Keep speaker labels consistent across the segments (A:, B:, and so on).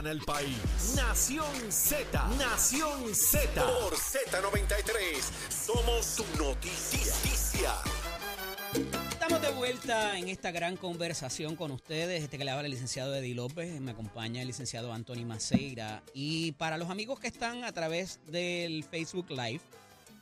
A: en el país. Nación Z. Nación Z. Por Z93. Somos su noticia.
B: Estamos de vuelta en esta gran conversación con ustedes. Este que le habla el licenciado Eddie López, me acompaña el licenciado Anthony Maceira. Y para los amigos que están a través del Facebook Live,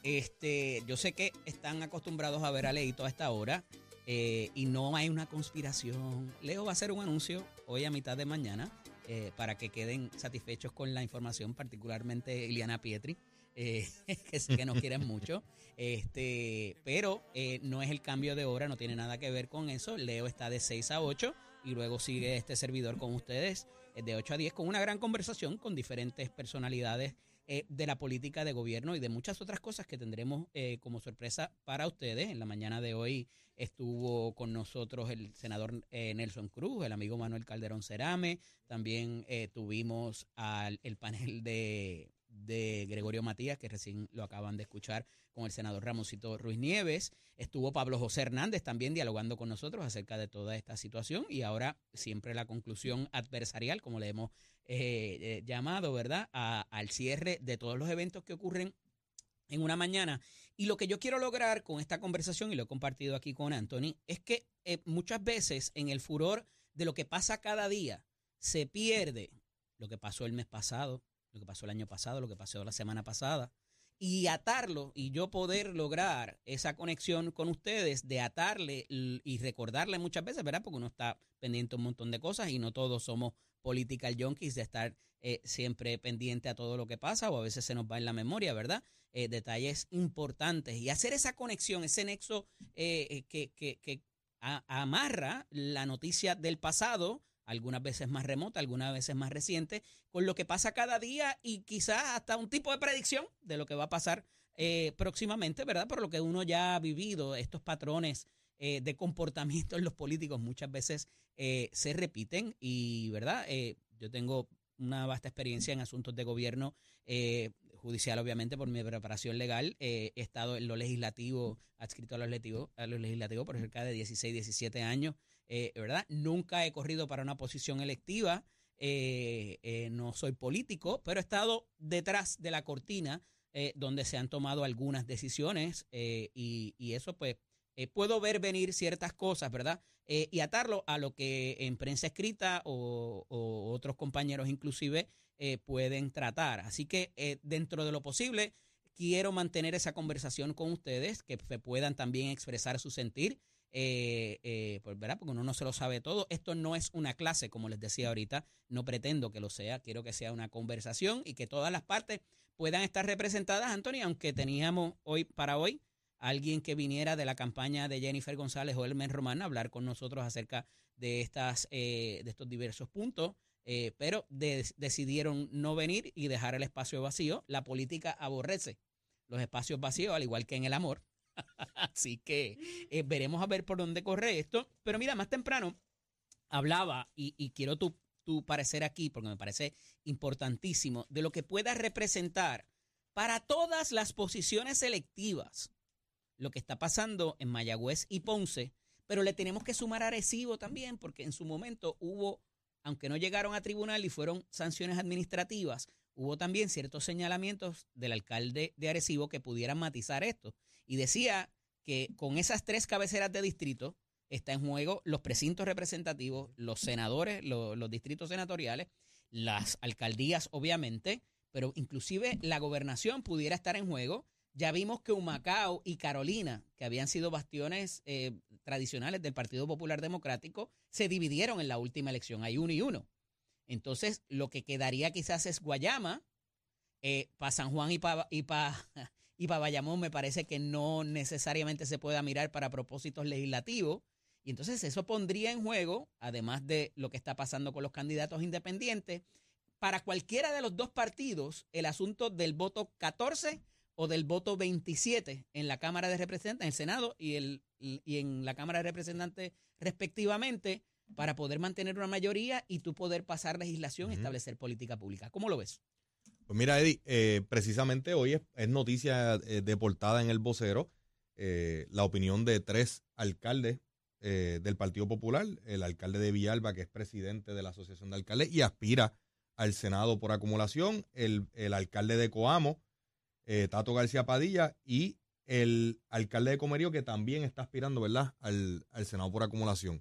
B: este, yo sé que están acostumbrados a ver a Leito a esta hora eh, y no hay una conspiración. Leo va a hacer un anuncio hoy a mitad de mañana eh, para que queden satisfechos con la información, particularmente Iliana Pietri. Eh, que que nos quieren mucho, este, pero no es el cambio de hora, no tiene nada que ver con eso. Leo está de 6 a 8 y luego sigue este servidor con ustedes de 8 a 10 con una gran conversación con diferentes personalidades eh, de la política de gobierno y de muchas otras cosas que tendremos eh, como sorpresa para ustedes. En la mañana de hoy estuvo con nosotros el senador eh, Nelson Cruz, el amigo Manuel Calderón Cerame, también tuvimos al el panel de de Gregorio Matías, que recién lo acaban de escuchar con el senador Ramosito Ruiz Nieves. Estuvo Pablo José Hernández también dialogando con nosotros acerca de toda esta situación y ahora siempre la conclusión adversarial, como le hemos eh, eh, llamado, ¿verdad?, al cierre de todos los eventos que ocurren en una mañana. Y lo que yo quiero lograr con esta conversación, y lo he compartido aquí con Anthony, es que eh, muchas veces en el furor de lo que pasa cada día se pierde lo que pasó el mes pasado, lo que pasó el año pasado, lo que pasó la semana pasada, y atarlo y yo poder lograr esa conexión con ustedes, de atarle y recordarle muchas veces, ¿verdad? Porque uno está pendiente un montón de cosas y no todos somos political junkies de estar eh, siempre pendiente a todo lo que pasa o a veces se nos va en la memoria, ¿verdad? Eh, detalles importantes y hacer esa conexión, ese nexo eh, que, que, que amarra la noticia del pasado algunas veces más remota, algunas veces más reciente, con lo que pasa cada día y quizás hasta un tipo de predicción de lo que va a pasar eh, próximamente, ¿verdad? Por lo que uno ya ha vivido, estos patrones eh, de comportamiento en los políticos muchas veces eh, se repiten y, ¿verdad? yo tengo una vasta experiencia en asuntos de gobierno judicial, obviamente, por mi preparación legal. he estado en lo legislativo, adscrito a lo legislativo, a lo legislativo por cerca de 16, 17 años. Eh, ¿verdad? Nunca he corrido para una posición electiva, eh, eh, no soy político, pero he estado detrás de la cortina donde se han tomado algunas decisiones y, eso pues puedo ver venir ciertas cosas, ¿verdad? y atarlo a lo que en prensa escrita o, o otros compañeros inclusive pueden tratar. Así que dentro de lo posible, quiero mantener esa conversación con ustedes, que se puedan también expresar su sentir eh, eh, pues, ¿verdad? Porque uno no se lo sabe todo. Esto no es una clase, como les decía ahorita, no pretendo que lo sea, quiero que sea una conversación y que todas las partes puedan estar representadas, Antonio, aunque teníamos hoy para hoy alguien que viniera de la campaña de Jennifer González o Elmen Román a hablar con nosotros acerca de, estas, eh, de estos diversos puntos. Eh, pero decidieron no venir y dejar el espacio vacío. La política aborrece los espacios vacíos, al igual que en el amor. Así que eh, veremos a ver por dónde corre esto. Pero mira, más temprano hablaba, y, quiero tu, tu parecer aquí, porque me parece importantísimo, de lo que pueda representar para todas las posiciones selectivas lo que está pasando en Mayagüez y Ponce, pero le tenemos que sumar a Arecibo también, porque en su momento hubo, aunque no llegaron a tribunal y fueron sanciones administrativas, hubo también ciertos señalamientos del alcalde de Arecibo que pudieran matizar esto. Y decía que con esas tres cabeceras de distrito está en juego los precintos representativos, los senadores, los, distritos senatoriales, las alcaldías, obviamente, pero inclusive la gobernación pudiera estar en juego. Ya vimos que Humacao y Carolina, que habían sido bastiones eh, tradicionales del Partido Popular Democrático, se dividieron en la última elección. Hay uno y uno. Entonces, lo que quedaría quizás es Guayama, eh, para San Juan y para y y Bayamón me parece que no necesariamente se pueda mirar para propósitos legislativos. Y entonces eso pondría en juego, además de lo que está pasando con los candidatos independientes, para cualquiera de los dos partidos el asunto del voto 14 o del voto 27 en la Cámara de Representantes, en el Senado y, el, y en la Cámara de Representantes respectivamente, para poder mantener una mayoría y tú poder pasar legislación y establecer política pública. ¿Cómo lo ves?
C: Pues mira, Eddie, eh, precisamente hoy es, noticia eh, de portada en el vocero eh, la opinión de tres alcaldes del Partido Popular, el alcalde de Villalba, que es presidente de la Asociación de Alcaldes y aspira al Senado por acumulación, el, alcalde de Coamo, eh, Tato García Padilla, y el alcalde de Comerío, que también está aspirando, ¿verdad?, al, Senado por acumulación.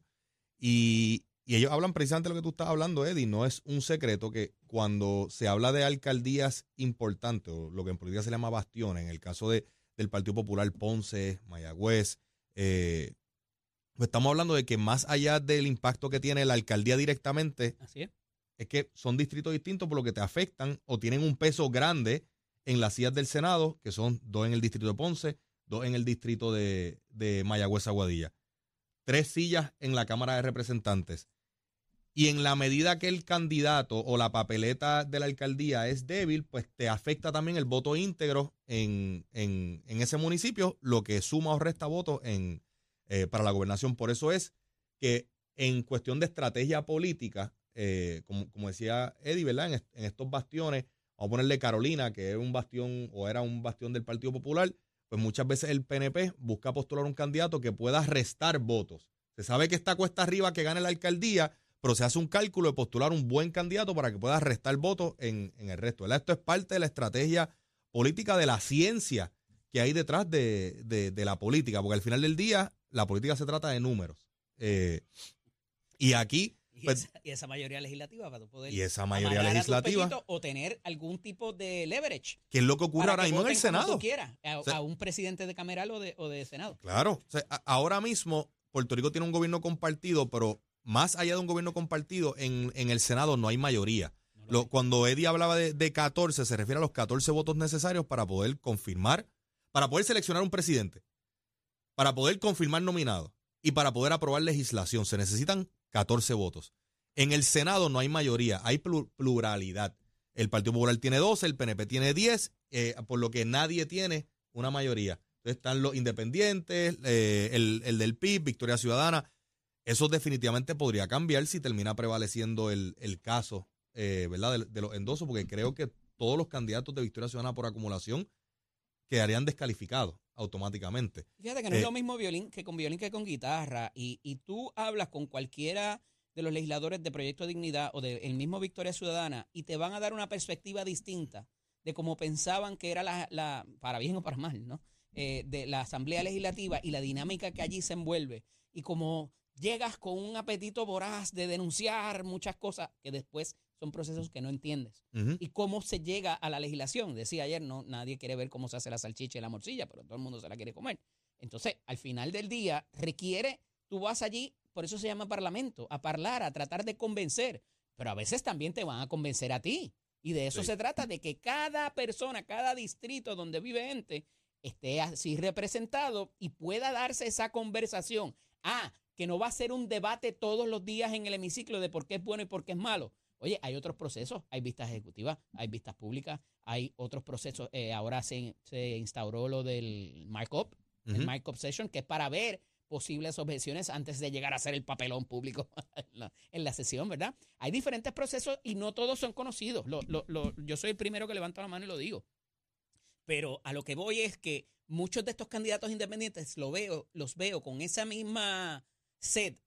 C: Y, y, ellos hablan precisamente de lo que tú estás hablando, Eddie. No es un secreto que cuando se habla de alcaldías importantes, o lo que en política se llama bastiones, en el caso de, del Partido Popular, Ponce, Mayagüez, eh, pues estamos hablando de que más allá del impacto que tiene la alcaldía directamente,
B: Así
C: es. que son distritos distintos por lo que te afectan o tienen un peso grande en las sillas del Senado, que son dos en el distrito de Ponce, dos en el distrito de, de Mayagüez Aguadilla, tres sillas en la Cámara de Representantes. Y en la medida que el candidato o la papeleta de la alcaldía es débil, pues te afecta también el voto íntegro en, en, en ese municipio, lo que suma o resta votos en, eh, para la gobernación. Por eso es que en cuestión de estrategia política, eh, como, decía Eddie, ¿verdad? En, estos bastiones, vamos a ponerle Carolina, que es un bastión o era un bastión del Partido Popular, pues muchas veces el PNP busca postular un candidato que pueda restar votos. Se sabe que está cuesta arriba que gane la alcaldía, pero se hace un cálculo de postular un buen candidato para que pueda restar votos en, el resto. Esto es parte de la estrategia política de la ciencia que hay detrás de, de, la política, porque al final del día la política se trata de números. Eh, y aquí...
B: Pues, y, esa, mayoría legislativa para poder...
C: Y esa mayoría legislativa...
B: O tener algún tipo de leverage.
C: Que es lo que ocurre ahora mismo en el Senado.
B: Quiera, a, un presidente de Cameral o de, o de Senado.
C: Claro. ahora mismo Puerto Rico tiene un gobierno compartido, pero más allá de un gobierno compartido, en, en el Senado no hay mayoría. lo, cuando Eddie hablaba de, de 14, se refiere a los 14 votos necesarios para poder confirmar, para poder seleccionar un presidente para poder confirmar nominados y para poder aprobar legislación se necesitan 14 votos. En el Senado no hay mayoría, hay pluralidad. El Partido Popular tiene 12, el PNP tiene 10, eh, por lo que nadie tiene una mayoría. Entonces están los independientes, eh, el, del PIB, Victoria Ciudadana. Eso definitivamente podría cambiar si termina prevaleciendo el, caso eh, ¿verdad? De, de, los endosos, porque creo que todos los candidatos de Victoria Ciudadana por acumulación quedarían descalificados automáticamente.
B: Fíjate que no es eh, lo mismo violín que con violín que con guitarra. Y, y tú hablas con cualquiera de los legisladores de Proyecto Dignidad o del mismo Victoria Ciudadana y te van a dar una perspectiva distinta de cómo pensaban que era la, la para bien o para mal, ¿no? Eh, de la Asamblea Legislativa y la dinámica que allí se envuelve. Y como llegas con un apetito voraz de denunciar muchas cosas que después son procesos que no entiendes. Y cómo se llega a la legislación. Decía ayer, no, nadie quiere ver cómo se hace la salchicha y la morcilla, pero todo el mundo se la quiere comer. Entonces, al final del día, requiere, tú vas allí, por eso se llama parlamento, a hablar, a tratar de convencer, pero a veces también te van a convencer a ti. Y de eso se trata, de que cada persona, cada distrito donde vive gente, esté así representado y pueda darse esa conversación. Ah, que no va a ser un debate todos los días en el hemiciclo de por qué es bueno y por qué es malo. Oye, hay otros procesos, hay vistas ejecutivas, hay vistas públicas, hay otros procesos. Eh, ahora se, instauró lo del markup, el markup session, que es para ver posibles objeciones antes de llegar a hacer el papelón público en, la, sesión, ¿verdad? Hay diferentes procesos y no todos son conocidos. yo soy el primero que levanto la mano y lo digo. Pero a lo que voy es que muchos de estos candidatos independientes lo veo, los veo con esa misma sed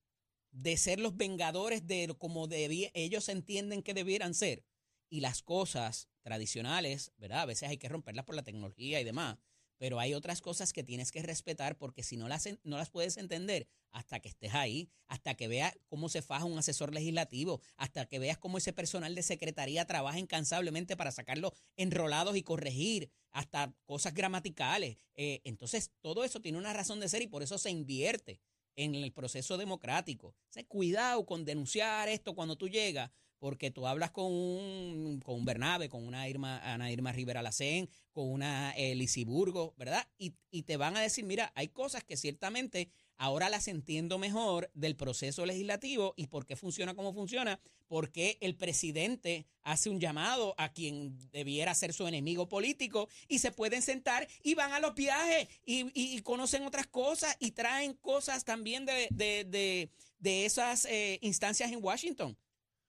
B: de ser los vengadores de como ellos entienden que debieran ser. Y las cosas tradicionales, ¿verdad? A veces hay que romperlas por la tecnología y demás. Pero hay otras cosas que tienes que respetar porque si no las, no las puedes entender hasta que estés ahí, hasta que veas cómo se faja un asesor legislativo, hasta que veas cómo ese personal de secretaría trabaja incansablemente para sacarlo enrolados y corregir hasta cosas gramaticales. Eh, entonces, todo eso tiene una razón de ser y por eso se invierte en el proceso democrático. cuidado con denunciar esto cuando tú llegas, porque tú hablas con un, con un Bernabe, con una Irma, Ana Irma Rivera Lacén, con una Elisiburgo, ¿verdad? Y, y te van a decir, mira, hay cosas que ciertamente Ahora las entiendo mejor del proceso legislativo y por qué funciona como funciona, porque el presidente hace un llamado a quien debiera ser su enemigo político y se pueden sentar y van a los viajes y, conocen otras cosas y traen cosas también de, de, esas eh, instancias en Washington.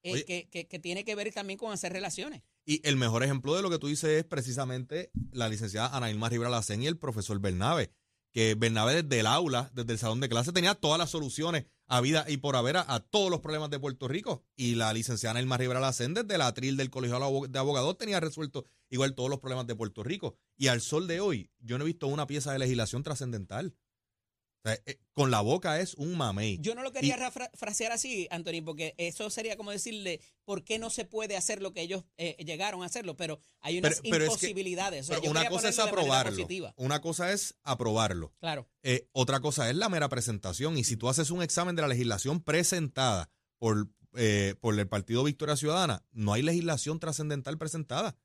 B: Eh, que, que, tiene que ver también con hacer relaciones.
C: Y el mejor ejemplo de lo que tú dices es precisamente la licenciada Ana Irma Rivera Lacén y el profesor Bernabe que Bernabé desde el aula, desde el salón de clase, tenía todas las soluciones a vida y por haber a, todos los problemas de Puerto Rico. Y la licenciada Elma Rivera Lacén, de la atril del Colegio de Abogados, tenía resuelto igual todos los problemas de Puerto Rico. Y al sol de hoy, yo no he visto una pieza de legislación trascendental. Eh, con la boca es un mamey.
B: Yo no lo quería frasear así, Anthony, porque eso sería como decirle por qué no se puede hacer lo que ellos eh, llegaron a hacerlo, pero hay unas imposibilidades.
C: una cosa es aprobarlo. Una cosa es aprobarlo.
B: Claro.
C: Eh, otra cosa es la mera presentación. Y si tú haces un examen de la legislación presentada por, por el Partido Victoria Ciudadana, no hay legislación trascendental presentada.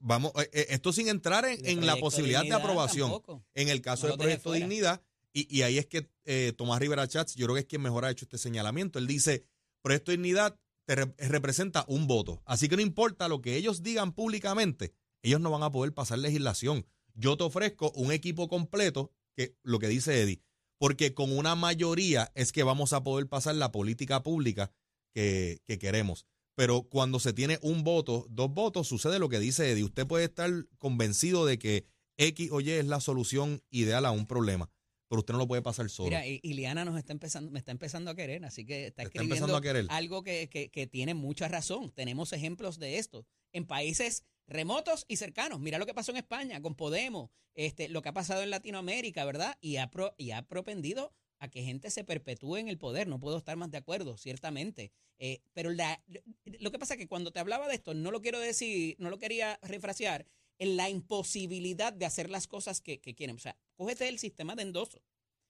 C: vamos, esto sin entrar en, la posibilidad de, aprobación. En el caso del proyecto de Dignidad y, ahí es que eh, Tomás Rivera Chats, yo creo que es quien mejor ha hecho este señalamiento. Él dice, Proyecto Dignidad te representa un voto. Así que no importa lo que ellos digan públicamente, ellos no van a poder pasar legislación. Yo te ofrezco un equipo completo, que lo que dice Eddie, porque con una mayoría es que vamos a poder pasar la política pública que, que queremos. Pero cuando se tiene un voto, dos votos, sucede lo que dice Eddie. Usted puede estar convencido de que X o Y es la solución ideal a un problema pero usted no lo puede pasar solo.
B: Mira, Iliana nos está empezando, me está empezando a querer, así que está escribiendo algo que, que, tiene mucha razón. Tenemos ejemplos de esto en países remotos y cercanos. Mira lo que pasó en España con Podemos, este, lo que ha pasado en Latinoamérica, ¿verdad? Y ha, y ha propendido a que gente se perpetúe en el poder. No puedo estar más de acuerdo, ciertamente. Eh, pero lo que pasa es que cuando te hablaba de esto, no lo quiero decir, no lo quería refrasear, en la imposibilidad de hacer las cosas que, quieren. O sea, cógete el sistema de endoso.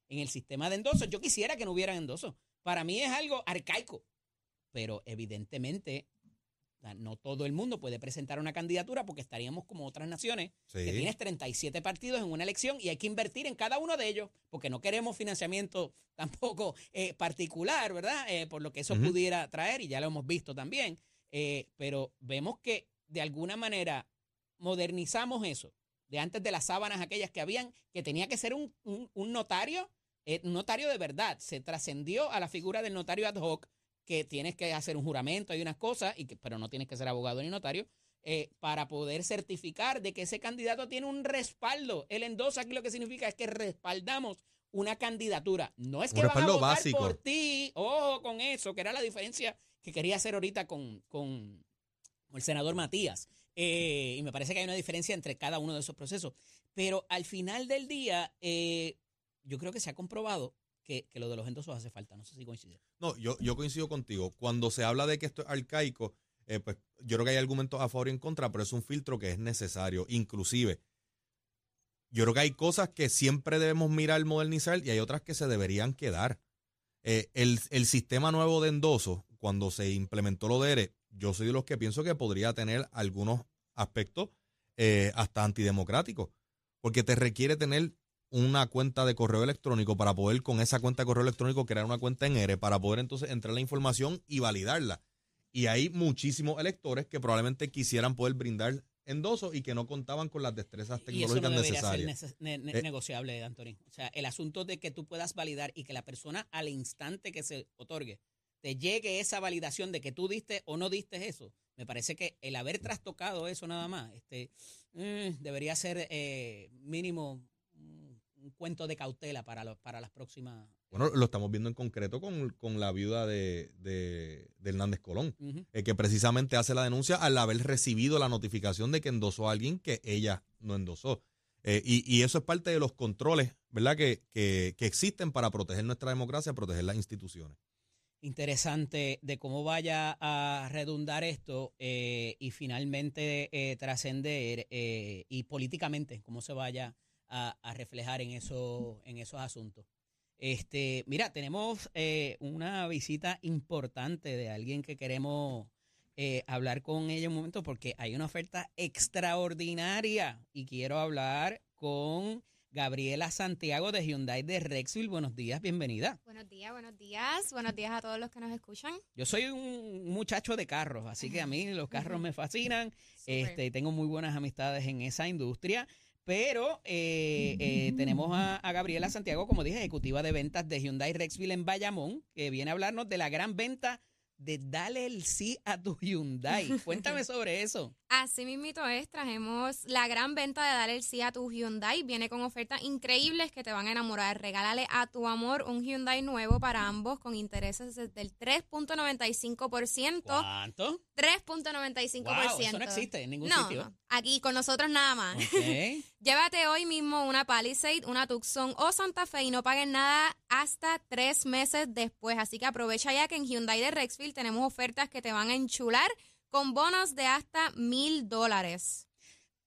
B: En el sistema de endoso, yo quisiera que no hubiera endoso. Para mí es algo arcaico, pero evidentemente no todo el mundo puede presentar una candidatura porque estaríamos como otras naciones, que tienes 37 partidos en una elección y hay que invertir en cada uno de ellos, porque no queremos financiamiento tampoco eh, particular, ¿verdad? Eh, por lo que eso pudiera traer, y ya lo hemos visto también. Eh, pero vemos que de alguna manera modernizamos eso, de antes de las sábanas aquellas que habían, que tenía que ser un, notario, eh, un notario de verdad. Se trascendió a la figura del notario ad hoc, que tienes que hacer un juramento y unas cosas, y que, pero no tienes que ser abogado ni notario, eh, para poder certificar de que ese candidato tiene un respaldo. El endosa aquí lo que significa es que respaldamos una candidatura. No es que vas a votar por ti, ojo con eso, que era la diferencia que quería hacer ahorita con, con el senador Matías. Eh, y me parece que hay una diferencia entre cada uno de esos procesos. Pero al final del día, eh, yo creo que se ha comprobado que, lo de los endosos hace falta. No sé si coincide.
C: No, yo, yo coincido contigo. Cuando se habla de que esto es arcaico, eh, pues yo creo que hay argumentos a favor y en contra, pero es un filtro que es necesario. Inclusive, yo creo que hay cosas que siempre debemos mirar, modernizar, y hay otras que se deberían quedar. el, el, sistema nuevo de endoso, cuando se implementó lo de ERE, yo soy de los que pienso que podría tener algunos aspectos eh, hasta antidemocráticos, porque te requiere tener una cuenta de correo electrónico para poder con esa cuenta de correo electrónico crear una cuenta en ERE para poder entonces entrar la información y validarla. Y hay muchísimos electores que probablemente quisieran poder brindar endosos y que no contaban con las destrezas tecnológicas y eso no necesarias.
B: Ser eh, negociable, Antonio. O sea, el asunto de que tú puedas validar y que la persona al instante que se otorgue te llegue esa validación de que tú diste o no diste eso, me parece que el haber trastocado eso nada más, este, mm, debería ser eh, mínimo un, cuento de cautela para, para las próximas.
C: Bueno, lo estamos viendo en concreto con, la viuda de, de, Hernández Colón, eh, que precisamente hace la denuncia al haber recibido la notificación de que endosó a alguien que ella no endosó. Eh, y, y, eso es parte de los controles, ¿verdad?, que, que, que existen para proteger nuestra democracia, proteger las instituciones
B: interesante de cómo vaya a redundar esto eh, y finalmente eh, trascender eh, y políticamente cómo se vaya a, reflejar en, eso, en esos asuntos. Este, mira, tenemos una visita importante de alguien que queremos hablar con ella un momento porque hay una oferta extraordinaria y quiero hablar con Gabriela Santiago de Hyundai de Rexville. Buenos días, bienvenida.
D: Buenos días, buenos días. Buenos días a todos los que nos escuchan.
B: Yo soy un muchacho de carros, así que a mí los carros me fascinan. este, tengo muy buenas amistades en esa industria. Pero eh, eh, tenemos a, Gabriela Santiago, como dije, ejecutiva de ventas de Hyundai Rexville en Bayamón, que viene a hablarnos de la gran venta de Dale el sí a tu Hyundai. Cuéntame sobre eso.
D: Así mismito es, trajemos la gran venta de Dale el sí a tu Hyundai. Viene con ofertas increíbles que te van a enamorar. Regálale a tu amor un Hyundai nuevo para ambos con intereses del 3.95%.
B: ¿Cuánto?
D: 3.95%.
B: Wow, eso no existe en ningún
D: no,
B: sitio.
D: no, aquí con nosotros nada más. Llévate hoy mismo una Palisade, una Tucson o Santa Fe y no paguen nada hasta tres meses después. Así que aprovecha ya que en Hyundai de Rexville tenemos ofertas que te van a enchular con bonos de hasta mil dólares.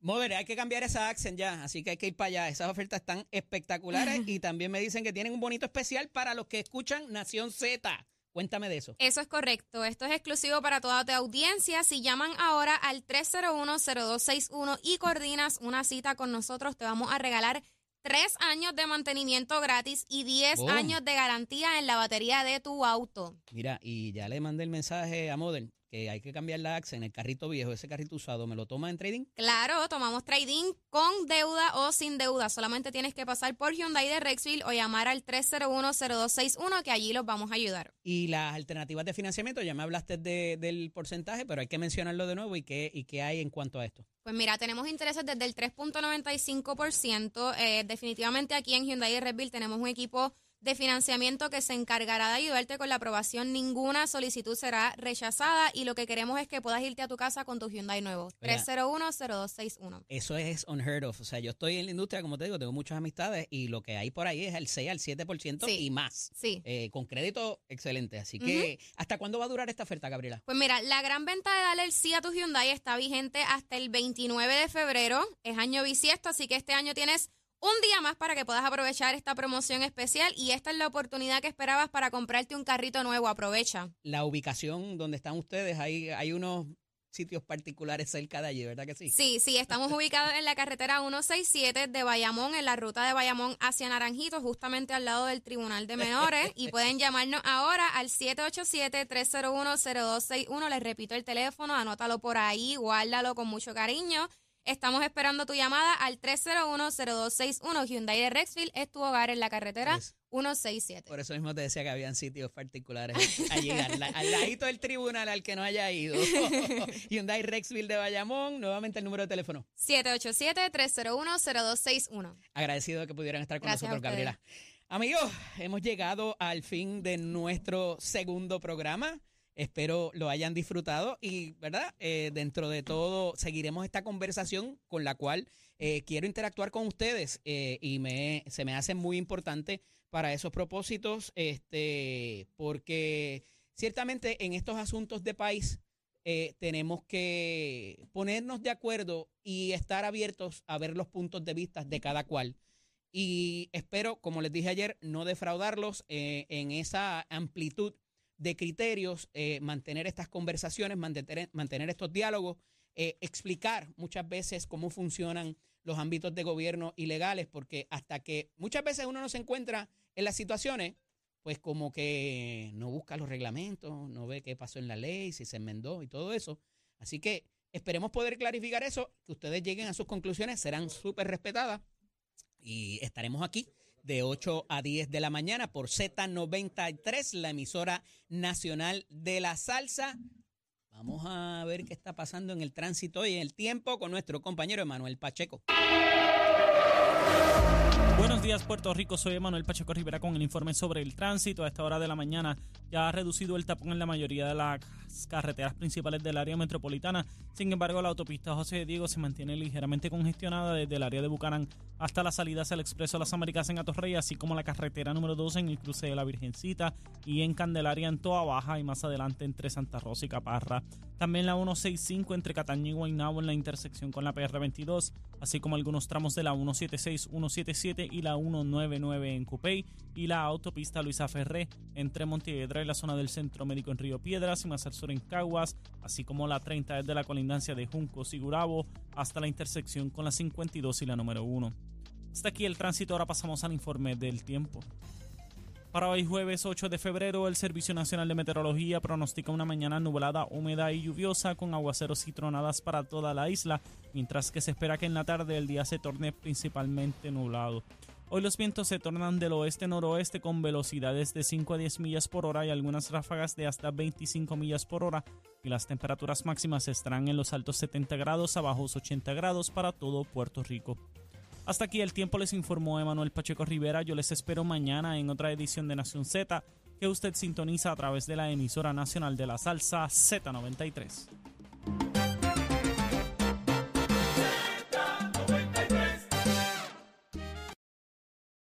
B: Mother, hay que cambiar esa accent ya, así que hay que ir para allá. Esas ofertas están espectaculares y también me dicen que tienen un bonito especial para los que escuchan Nación Z. Cuéntame de eso.
D: Eso es correcto. Esto es exclusivo para toda tu audiencia. Si llaman ahora al 301-0261 y coordinas una cita con nosotros, te vamos a regalar tres años de mantenimiento gratis y 10
B: Oh.
D: años de garantía en la batería de tu auto.
B: Mira, y ya le mandé el mensaje a Modern que hay que cambiar la accent, el carrito viejo, ese carrito usado, ¿me lo toma en trading?
D: Claro, tomamos trading con deuda o sin deuda. Solamente tienes que pasar por Hyundai de Rexville o llamar al 301-0261 que allí los vamos a ayudar.
B: Y las alternativas de financiamiento, ya me hablaste de- del porcentaje, pero hay que mencionarlo de nuevo y qué, y qué hay en cuanto a esto.
D: Pues mira, tenemos intereses desde el 3.95%. Eh, definitivamente aquí en Hyundai de Redville tenemos un equipo de financiamiento que se encargará de ayudarte con la aprobación. Ninguna solicitud será rechazada y lo que queremos es que puedas irte a tu casa con tu Hyundai nuevo.
B: Oiga.
D: 301-0261.
B: Eso es unheard of. O sea, yo estoy en la industria, como te digo, tengo muchas amistades y lo que hay por ahí es el 6 al 7%
D: Sí.
B: y más.
D: Sí.
B: Eh, con crédito excelente. Así que, ¿hasta cuándo va a durar esta oferta, Gabriela?
D: Pues mira, la gran venta de Dale el sí a tu Hyundai está vigente hasta el 29 de febrero. Es año bisiesto, así que este año tienes un día más para que puedas aprovechar esta promoción especial y esta es la oportunidad que esperabas para comprarte un carrito nuevo. Aprovecha.
B: La ubicación donde están ustedes, hay, hay unos sitios particulares cerca de allí, ¿verdad que sí?
D: Sí, sí, estamos ubicados en la carretera 167 de Bayamón, en la ruta de Bayamón hacia Naranjito, justamente al lado del Tribunal de Menores. Y pueden llamarnos ahora al 787-301-0261. Les repito el teléfono, anótalo por ahí, guárdalo con mucho cariño. Estamos esperando tu llamada al 301-0261. Hyundai de Rexville es tu hogar en la carretera
B: Pues,
D: 167.
B: Por eso mismo te decía que habían sitios particulares allí, al, al ladito del tribunal al que no haya ido. Hyundai Rexville de Bayamón, nuevamente el número de teléfono.
D: 787-301-0261.
B: Agradecido de que pudieran estar con
D: Gracias
B: nosotros. Gabriela. Amigos, hemos llegado al fin de nuestro segundo programa. Espero lo hayan disfrutado y, ¿verdad? Eh, dentro de todo, seguiremos esta conversación con la cual eh, quiero interactuar con ustedes eh, y me, se me hace muy importante para esos propósitos, este, porque ciertamente en estos asuntos de país tenemos que ponernos de acuerdo y estar abiertos a ver los puntos de vista de cada cual. Y espero, como les dije ayer, no defraudarlos en esa amplitud de criterios, eh, mantener estas conversaciones, mantener, mantener estos diálogos, eh, explicar muchas veces cómo funcionan los ámbitos de gobierno ilegales, porque hasta que muchas veces uno no se encuentra en las situaciones, pues como que no busca los reglamentos, no ve qué pasó en la ley, si se enmendó y todo eso. Así que esperemos poder clarificar eso, que ustedes lleguen a sus conclusiones, serán súper respetadas y estaremos aquí de 8 a 10 de la mañana por Z93, la emisora nacional de la salsa. Vamos a ver qué está pasando en el tránsito y en el tiempo con nuestro compañero Emanuel Pacheco.
E: Buenos días Puerto Rico, soy Emanuel Pacheco Rivera con el informe sobre el tránsito. A esta hora de la mañana ya ha reducido el tapón en la mayoría de las carreteras principales del área metropolitana. Sin embargo, la autopista José Diego se mantiene ligeramente congestionada desde el área de Bucanán hasta las salidas al Expreso Las Américas en Atorrey, así como la carretera número 12 en el cruce de la Virgencita y en Candelaria en Toa Baja y más adelante entre Santa Rosa y Caparra. También la 165 entre Cataño y Guaynabo en la intersección con la PR22, así como algunos tramos de la 176, 177 y la 199 en Cupey y la autopista Luisa Ferré entre Montiedra y la zona del Centro Médico en Río Piedras y más sur en Caguas, así como la 30 desde la colindancia de Juncos y Gurabo hasta la intersección con la 52 y la número 1. Hasta aquí el tránsito, ahora pasamos al informe del tiempo. Para hoy jueves 8 de febrero, el Servicio Nacional de Meteorología pronostica una mañana nublada, húmeda y lluviosa con aguaceros y tronadas para toda la isla, mientras que se espera que en la tarde el día se torne principalmente nublado. Hoy los vientos se tornan del oeste-noroeste con velocidades de 5 a 10 millas por hora y algunas ráfagas de hasta 25 millas por hora. Y las temperaturas máximas estarán en los altos 70 grados a bajos 80 grados para todo Puerto Rico. Hasta aquí el tiempo les informó Emanuel Pacheco Rivera. Yo les espero mañana en otra edición de Nación Z que usted sintoniza a través de la emisora nacional de la salsa Z93.